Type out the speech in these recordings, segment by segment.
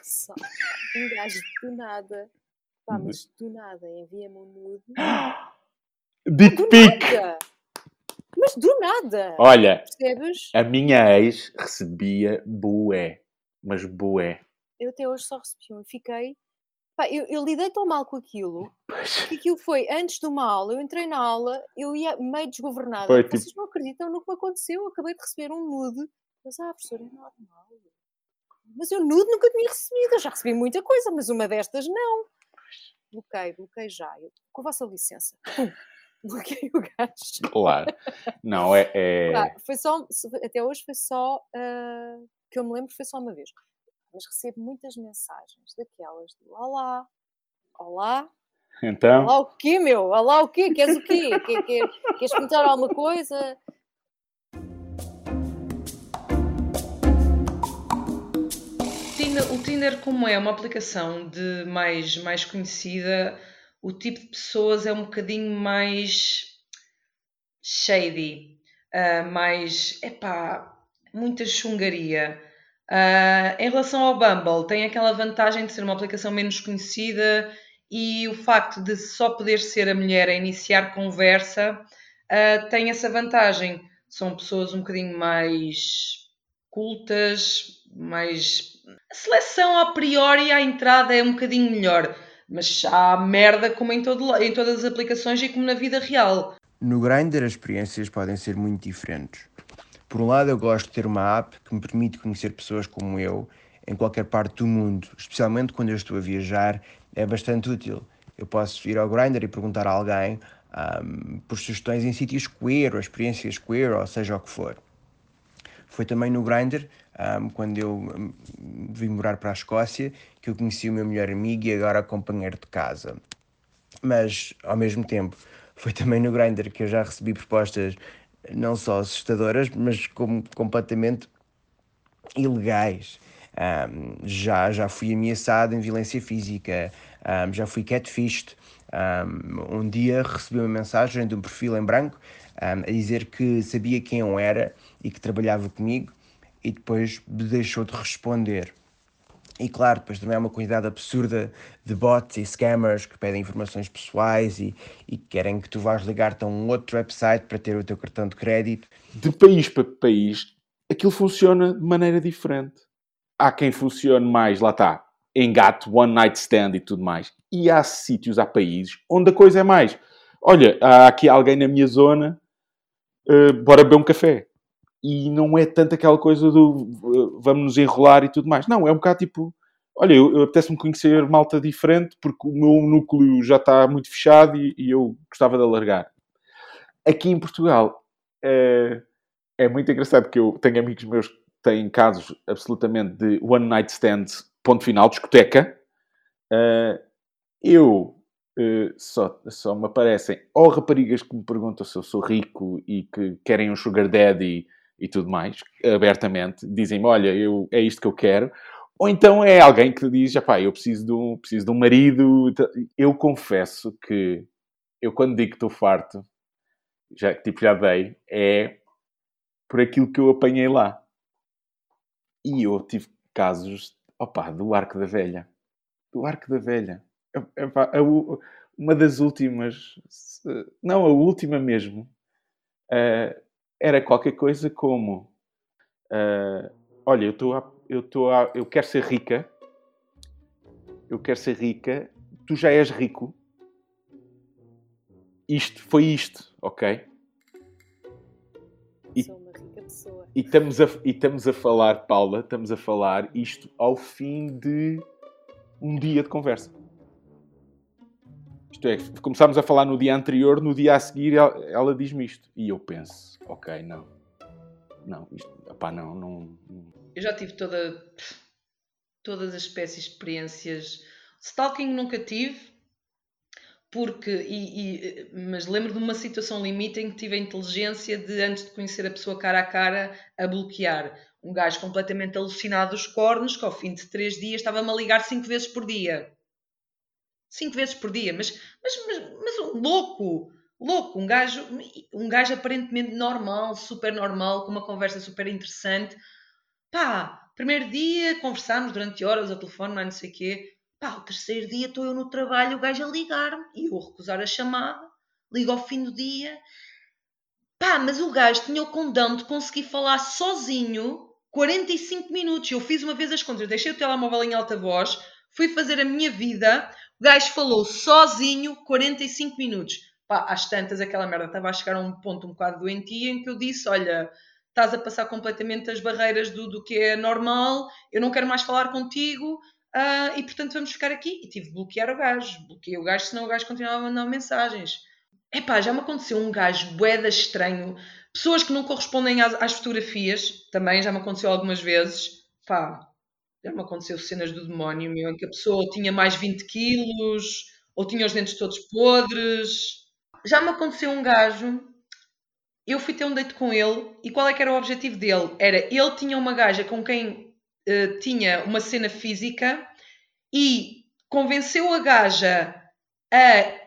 passado, um gajo do nada, pá, mas do nada, envia-me um nude. Dick pic! Mas do nada! Olha, Percebes? a minha ex recebia bué. Mas bué. Eu até hoje só recebi um e fiquei. Pá, eu, eu lidei tão mal com aquilo que aquilo foi antes de uma aula. Eu entrei na aula, eu ia meio desgovernada. Foi tipo- Vocês não acreditam no que me aconteceu. Eu acabei de receber um nude. Mas, ah, professor, é normal. Mas eu nude nunca tinha recebido. Eu já recebi muita coisa, mas uma destas não. Bloqueei, bloqueei já. Eu, com a vossa licença. Pum, bloqueei o gajo. Claro. Não, é. é- Pá, foi só, até hoje foi só, ah, que eu me lembro, foi só uma vez. Mas recebo muitas mensagens daquelas do Olá, Olá, Então, Olá o quê, meu? Olá o quê? Queres o quê? Quer, quer, queres perguntar alguma coisa? Tinder- o Tinder, como é uma aplicação de mais, mais conhecida, o tipo de pessoas é um bocadinho mais shady, ah, mais, epá, muita chungaria. Ah, em relação ao Bumble, tem aquela vantagem de ser uma aplicação menos conhecida e o facto de só poder ser a mulher a iniciar conversa ah, tem essa vantagem. São pessoas um bocadinho mais cultas, mais a seleção a priori à entrada é um bocadinho melhor, mas há merda como em, todo, em todas as aplicações e como na vida real. No Grindr as experiências podem ser muito diferentes. Por um lado, eu gosto de ter uma app que me permite conhecer pessoas como eu em qualquer parte do mundo, especialmente quando eu estou a viajar, é bastante útil. Eu posso ir ao Grindr e perguntar a alguém ahm, por sugestões em sítios queer ou experiências queer, ou seja o que for. Foi também no Grindr, ahm, quando eu hum, vim morar para a Escócia, que eu conheci o meu melhor amigo e agora companheiro de casa mas ao mesmo tempo foi também no Grindr que eu já recebi propostas não só assustadoras, mas como completamente ilegais. Ahm, já, já fui ameaçado em violência física, ahm, já fui catfished. Ahm, um dia recebi uma mensagem de um perfil em branco ahm, a dizer que sabia quem eu era e que trabalhava comigo e depois me deixou de responder. E claro, depois também há uma quantidade absurda de bots e scammers que pedem informações pessoais e, e querem que tu vás ligar-te a um outro website para ter o teu cartão de crédito. de país para país, aquilo funciona de maneira diferente. Há quem funcione mais, lá está, engate, one night stand e tudo mais. E há sítios, há países onde a coisa é mais. Olha, há aqui alguém na minha zona, eh, bora beber um café. E não é tanto aquela coisa do eh, vamos nos enrolar e tudo mais. Não, é um bocado tipo, olha, eu, eu apetece-me conhecer malta diferente porque o meu núcleo já está muito fechado e, e eu gostava de alargar. Aqui em Portugal, eh, é muito engraçado que eu tenho amigos meus que têm casos absolutamente de one night stand, ponto final, discoteca. Eu eh, só, só me aparecem ou raparigas que me perguntam se eu sou rico e que querem um sugar daddy e tudo mais, abertamente, dizem-me, olha, eu, é isto que eu quero. Ou então é alguém que diz, pá, eu preciso de, um, preciso de um marido. Eu confesso que eu quando digo que estou farto, já, tipo, já dei, é por aquilo que eu apanhei lá. E eu tive casos, opá, do Arco da Velha. Do Arco da Velha. Epá, a u- uma das últimas, não, a última mesmo, eh, era qualquer coisa como, eh, olha, eu estou a, eu estou a, eu quero ser rica, eu quero ser rica, tu já és rico, isto, foi isto, ok? E- Sou uma rica pessoa. E estamos, a, e estamos a falar, Paula, estamos a falar isto ao fim de um dia de conversa. Isto é, começámos a falar no dia anterior, no dia a seguir ela, ela diz-me isto. E eu penso, ok, não. Não, isto, opá, não, não, não. Eu já tive toda, todas as espécies de experiências. Stalking nunca tive, porque, e, e- mas lembro de uma situação limite em que tive a inteligência de, antes de conhecer a pessoa cara a cara, a bloquear. Um gajo completamente alucinado dos cornos, que ao fim de três dias estava-me a ligar cinco vezes por dia. Cinco vezes por dia, mas, mas, mas, mas um louco, louco, um gajo, um gajo aparentemente normal, super normal, com uma conversa super interessante. Pá, primeiro dia conversámos durante horas ao telefone, é, não sei o quê. Pá, o terceiro dia estou eu no trabalho, o gajo a ligar-me e eu a recusar a chamada, ligo ao fim do dia. Pá, mas o gajo tinha o condão de conseguir falar sozinho 45 minutos. Eu fiz uma vez as contas, deixei o telemóvel em alta voz, fui fazer a minha vida, o gajo falou sozinho 45 minutos. Pá, às tantas aquela merda estava a chegar a um ponto um bocado doentio em que eu disse, olha, estás a passar completamente as barreiras do, do que é normal, eu não quero mais falar contigo, uh, e portanto vamos ficar aqui. E tive de bloquear o gajo, bloqueei o gajo, senão o gajo continuava a mandar mensagens. Epá, já me aconteceu um gajo boeda estranho, pessoas que não correspondem às, às, fotografias, também já me aconteceu algumas vezes. Pá, já me aconteceu cenas do demónio, meu, em que a pessoa tinha mais 20 quilos, ou tinha os dentes todos podres. Já me aconteceu um gajo eu fui ter um date com ele e qual é que era o objetivo dele? Era ele tinha uma gaja com quem uh, tinha uma cena física e convenceu a gaja a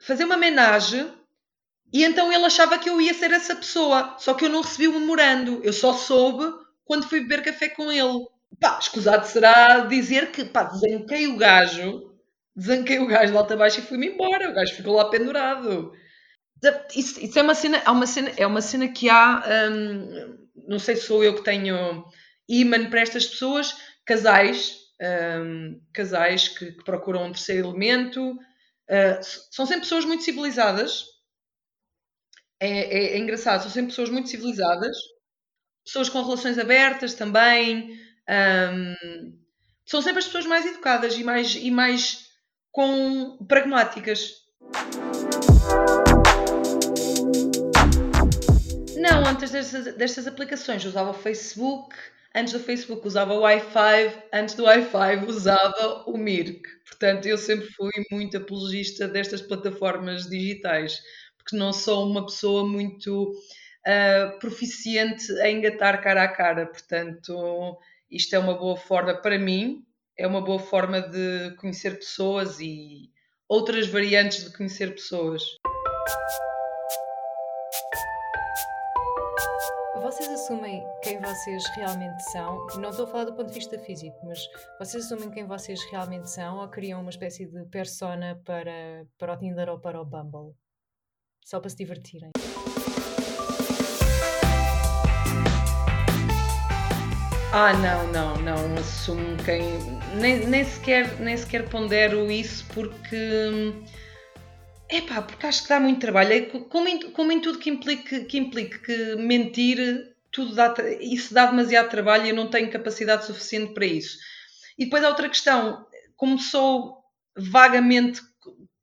fazer uma homenagem e então ele achava que eu ia ser essa pessoa, só que eu não recebi o memorando, eu só soube quando fui beber café com ele. Pá, escusado será dizer que, pá, desanquei o gajo, desanquei o gajo de alta baixa e fui-me embora, o gajo ficou lá pendurado. Isso, isso, é uma cena, é uma cena, é uma cena que há, hum, não sei se sou eu que tenho imã para estas pessoas, casais, hum, casais que, que, procuram um terceiro elemento, uh, são sempre pessoas muito civilizadas. É, é, é, engraçado, são sempre pessoas muito civilizadas, pessoas com relações abertas também, um, são sempre as pessoas mais educadas e mais, e mais com pragmáticas. Não, antes destas, destas aplicações usava o Facebook, antes do Facebook usava o Wi-Fi, antes do Wi-Fi usava o Mirk. Portanto, eu sempre fui muito apologista destas plataformas digitais, porque não sou uma pessoa muito uh, proficiente a engatar cara a cara. Portanto, isto é uma boa forma para mim, é uma boa forma de conhecer pessoas e outras variantes de conhecer pessoas. Vocês assumem quem vocês realmente são? Não estou a falar do ponto de vista físico, mas vocês assumem quem vocês realmente são ou criam uma espécie de persona para, para o Tinder ou para o Bumble? Só para se divertirem. Ah, não, não, não assumo quem. Nem, nem, sequer, nem sequer pondero isso porque é pá, porque acho que dá muito trabalho. É como, em, como em tudo que implique, que implique que mentir, tudo dá, isso dá demasiado trabalho e eu não tenho capacidade suficiente para isso. E depois há outra questão, como sou vagamente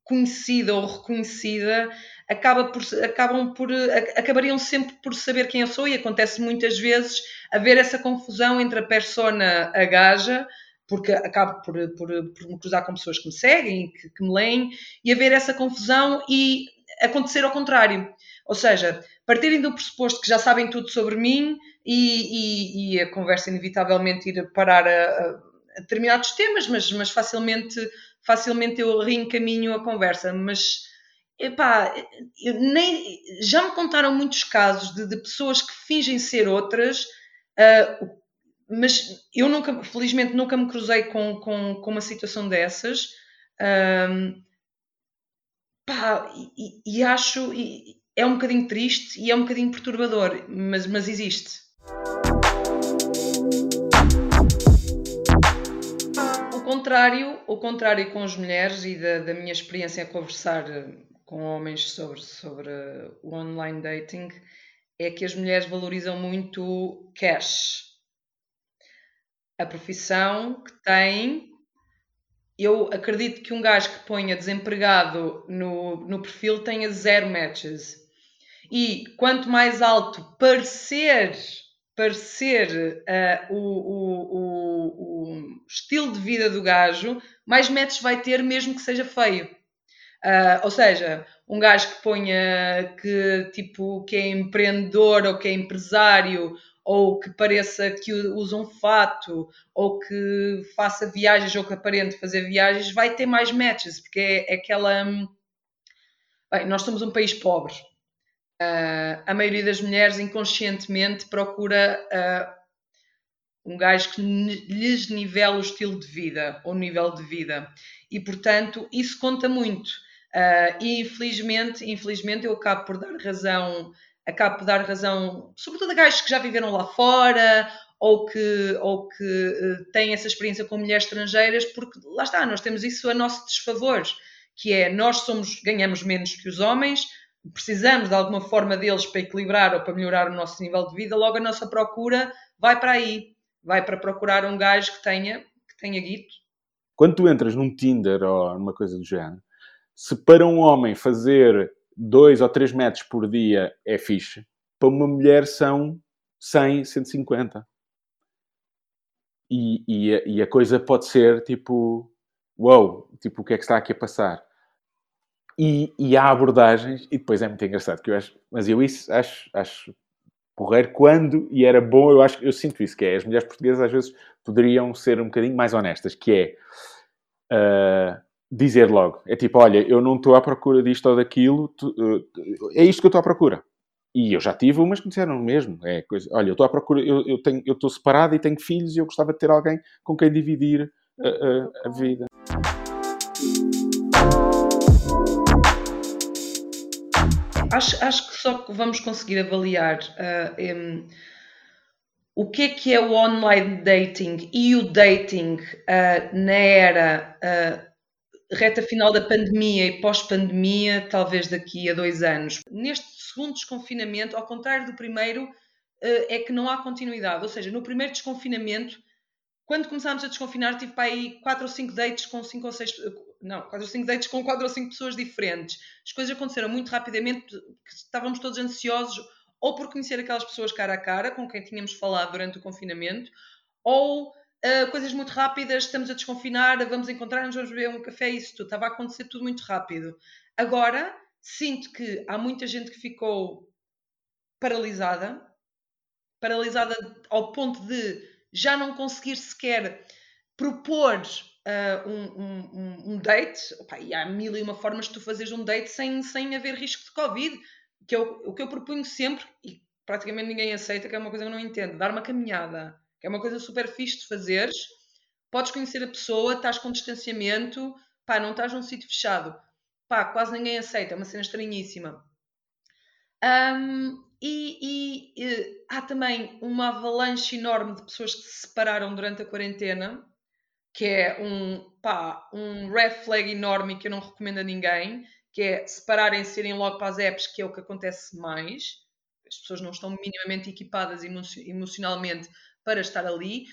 conhecida ou reconhecida, acaba por, acabam por, acabariam sempre por saber quem eu sou e acontece muitas vezes haver essa confusão entre a persona a gaja porque acabo por, por, por, me cruzar com pessoas que me seguem, que, que me leem, e haver essa confusão e acontecer ao contrário. Ou seja, partirem do pressuposto que já sabem tudo sobre mim e, e, e a conversa inevitavelmente ir parar a, a, determinados temas, mas, mas facilmente, facilmente eu reencaminho a conversa. Mas epá, nem, já me contaram muitos casos de, de pessoas que fingem ser outras. Uh, mas eu nunca, felizmente, nunca me cruzei com, com, com uma situação dessas. Um, pá, e, e, acho. E, é um bocadinho triste e é um bocadinho perturbador, mas, mas existe. O contrário, o contrário com as mulheres e da, da minha experiência a conversar com homens sobre, sobre o online dating é que as mulheres valorizam muito cash a profissão que tem. Eu acredito que um gajo que ponha desempregado no, no perfil tenha zero matches. E quanto mais alto parecer, parecer uh, o, o, o, o, estilo de vida do gajo, mais matches vai ter, mesmo que seja feio. Uh, ou seja, um gajo que ponha que tipo que é empreendedor ou que é empresário ou que pareça que usa um fato, ou que faça viagens, ou que aparente fazer viagens, vai ter mais matches, porque é, é aquela. Hum, bem, nós somos um país pobre. Uh, a maioria das mulheres inconscientemente procura uh, um gajo que lhes nivela o estilo de vida, ou nível de vida. E, portanto, isso conta muito. Uh, e, infelizmente, infelizmente, eu acabo por dar razão, acabo por dar razão, sobretudo a gajos que já viveram lá fora, ou que, ou que uh, têm essa experiência com mulheres estrangeiras, porque lá está, nós temos isso a nosso desfavor, que é nós somos, ganhamos menos que os homens, precisamos de alguma forma deles para equilibrar ou para melhorar o nosso nível de vida, logo a nossa procura vai para aí, vai para procurar um gajo que tenha, que tenha guito. Quando tu entras num Tinder ou numa coisa do género, se para um homem fazer 2 ou 3 metros por dia é fixe, para uma mulher são 100, 150. E, e, a, e a coisa pode ser tipo, uau, wow, tipo, o que é que está aqui a passar? E, e, há abordagens, e depois é muito engraçado, que eu acho, mas eu isso acho, acho porreiro quando, e era bom, eu acho eu sinto isso, que é, as mulheres portuguesas às vezes poderiam ser um bocadinho mais honestas, que é uh, dizer logo, é tipo, olha, eu não estou à procura disto ou daquilo, tu, uh, é isto que eu estou à procura. E eu já tive umas que me disseram mesmo. É coisa, olha, eu estou à procura, eu, tenho, eu estou separado e tenho filhos e eu gostava de ter alguém com quem dividir a, a, a vida. Acho, acho que só vamos conseguir avaliar uh, um, o que é que é o online dating e o dating uh, na era uh, reta final da pandemia e pós-pandemia, talvez daqui a dois anos. Neste segundo desconfinamento, ao contrário do primeiro, eh, é que não há continuidade. Ou seja, no primeiro desconfinamento, quando começámos a desconfinar, tive para aí quatro ou cinco dates com cinco ou seis. Não, quatro ou cinco dates com quatro ou cinco pessoas diferentes. As coisas aconteceram muito rapidamente, estávamos todos ansiosos, ou por conhecer aquelas pessoas cara a cara com quem tínhamos falado durante o confinamento, ou uh, coisas muito rápidas, estamos a desconfinar, vamos encontrar-nos, vamos beber um café, isso tudo. Estava a acontecer tudo muito rápido. Agora, sinto que há muita gente que ficou paralisada, paralisada ao ponto de já não conseguir sequer propor uh, um, um, um, date. Opa, e há mil e uma formas de tu fazeres um date sem, sem haver risco de Covid, que é o, o que eu proponho sempre, e praticamente ninguém aceita, que é uma coisa que eu não entendo, dar uma caminhada que é uma coisa super fixe de fazeres. Podes conhecer a pessoa, estás com distanciamento, pá, não estás num sítio fechado, pá, quase ninguém aceita, é uma cena estranhíssima. Um, e, e, e, há também uma avalanche enorme de pessoas que se separaram durante a quarentena, que é um, pá, um red flag enorme que eu não recomendo a ninguém, que é separarem-se, irem logo para as apps, que é o que acontece mais. As pessoas não estão minimamente equipadas emocionalmente para estar ali.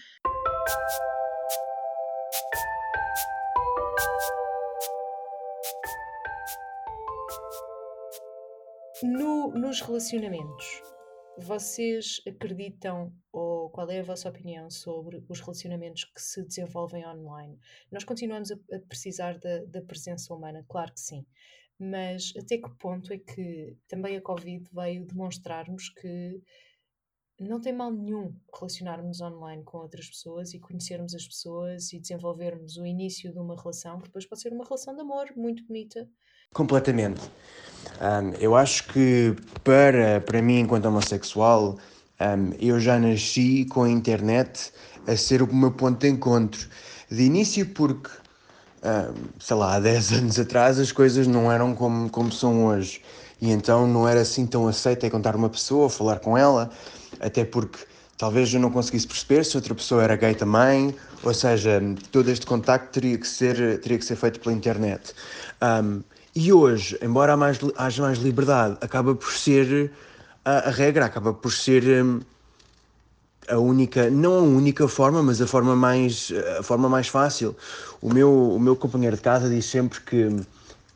No, nos relacionamentos, vocês acreditam ou qual é a vossa opinião sobre os relacionamentos que se desenvolvem online? Nós continuamos a, a precisar da, da, presença humana, claro que sim, mas até que ponto é que também a Covid veio demonstrar-nos que não tem mal nenhum relacionarmos online com outras pessoas e conhecermos as pessoas e desenvolvermos o início de uma relação que depois pode ser uma relação de amor muito bonita. Completamente. Um, eu acho que para, para mim, enquanto homossexual, um, eu já nasci com a internet a ser o meu ponto de encontro. De início, porque, um, sei lá, há 10 anos atrás as coisas não eram como, como são hoje. E então não era assim tão aceito encontrar uma pessoa, falar com ela até porque talvez eu não conseguisse perceber se outra pessoa era gay também, ou seja, todo este contacto teria que ser, teria que ser feito pela internet. Um, e hoje, embora mais, haja mais liberdade, acaba por ser a, a regra, acaba por ser um, a única, não a única forma, mas a forma mais, a forma mais fácil. O meu, o meu companheiro de casa diz sempre que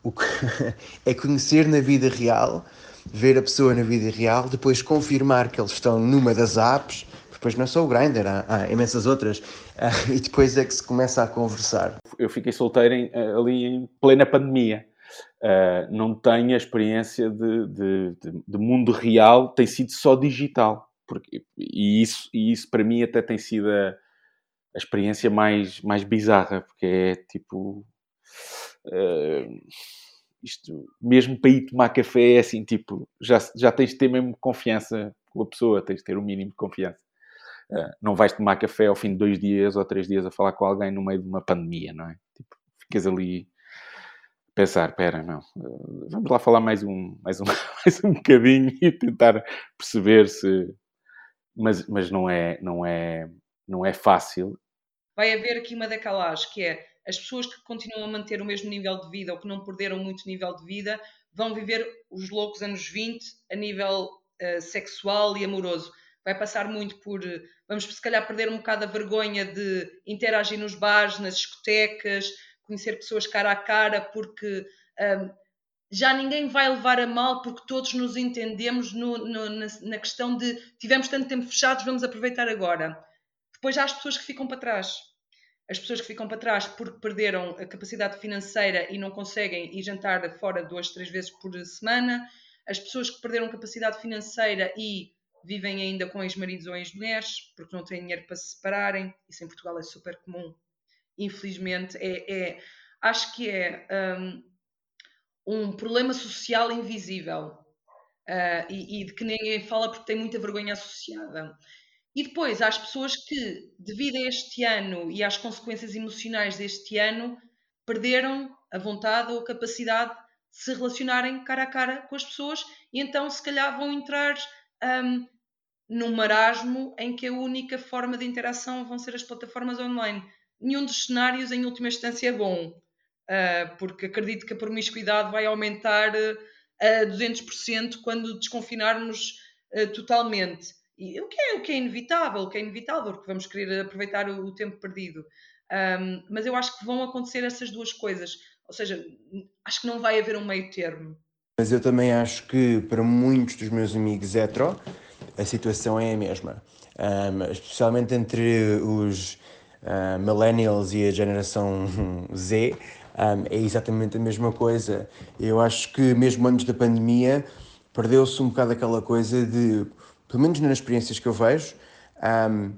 o que é conhecer na vida real ver a pessoa na vida real, depois confirmar que eles estão numa das apps, depois não é só o Grindr, há, há imensas outras, uh, e depois é que se começa a conversar. Eu fiquei solteiro em, eh, ali em plena pandemia. Uh, não tenho a experiência de, de, de, de, mundo real, tem sido só digital. Porque, e, isso, e isso para mim até tem sido a, a experiência mais, mais bizarra, porque é tipo. Uh, isto, mesmo para ir tomar café, é assim, tipo, já, já tens de ter mesmo confiança com a pessoa, tens de ter o um mínimo de confiança. Uh, não vais tomar café ao fim de dois dias ou três dias a falar com alguém no meio de uma pandemia, não é? Tipo, ficas ali a pensar, pera, não, uh, vamos lá falar mais um, mais um, mais um bocadinho e tentar perceber se... Mas, mas não, é, não, é, não é fácil. Vai haver aqui uma decalagem, que é as pessoas que continuam a manter o mesmo nível de vida ou que não perderam muito nível de vida vão viver os loucos anos 20 a nível uh, sexual e amoroso. Vai passar muito por. Vamos, se calhar, perder um bocado a vergonha de interagir nos bares, nas discotecas, conhecer pessoas cara a cara, porque um, já ninguém vai levar a mal, porque todos nos entendemos no, no, na, na questão de tivemos tanto tempo fechados, vamos aproveitar agora. Depois há as pessoas que ficam para trás as pessoas que ficam para trás porque perderam a capacidade financeira e não conseguem ir jantar fora duas, três vezes por semana, as pessoas que perderam capacidade financeira e vivem ainda com ex-maridos ou ex-mulheres porque não têm dinheiro para se separarem, isso em Portugal é super comum, infelizmente, é, é acho que é um, um, problema social invisível uh, e, e de que ninguém fala porque tem muita vergonha associada. E depois há as pessoas que, devido a este ano e às consequências emocionais deste ano, perderam a vontade ou a capacidade de se relacionarem cara a cara com as pessoas e então se calhar vão entrar um, num marasmo em que a única forma de interação vão ser as plataformas online. Nenhum dos cenários, em última instância, é bom, uh, porque acredito que a promiscuidade vai aumentar uh, a 200% quando desconfinarmos uh, totalmente. E o que, é, o que é inevitável, o que é inevitável, porque vamos querer aproveitar o, o tempo perdido. Um, mas eu acho que vão acontecer essas duas coisas. Ou seja, acho que não vai haver um meio termo. Mas eu também acho que para muitos dos meus amigos hetero, a situação é a mesma. Um, especialmente entre os uh, millennials e a geração Z, um, é exatamente a mesma coisa. Eu acho que mesmo antes da pandemia perdeu-se um bocado aquela coisa de pelo menos nas experiências que eu vejo, um,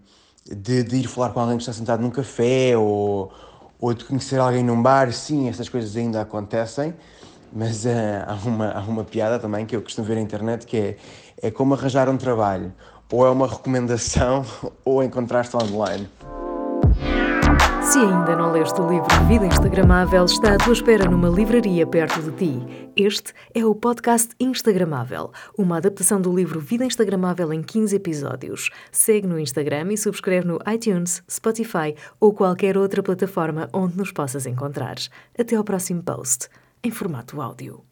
de, de, ir falar com alguém que está sentado num café ou, ou de conhecer alguém num bar, sim, essas coisas ainda acontecem, mas uh, há, uma, há uma piada também que eu costumo ver na internet que é, é como arranjar um trabalho, ou é uma recomendação ou encontrar-te online. Se ainda não leste o livro Vida Instagramável, está à tua espera numa livraria perto de ti. Este é o podcast Instagramável, uma adaptação do livro Vida Instagramável em 15 episódios. Segue no Instagram e subscreve no iTunes, Spotify ou qualquer outra plataforma onde nos possas encontrar. Até ao próximo post, em formato áudio.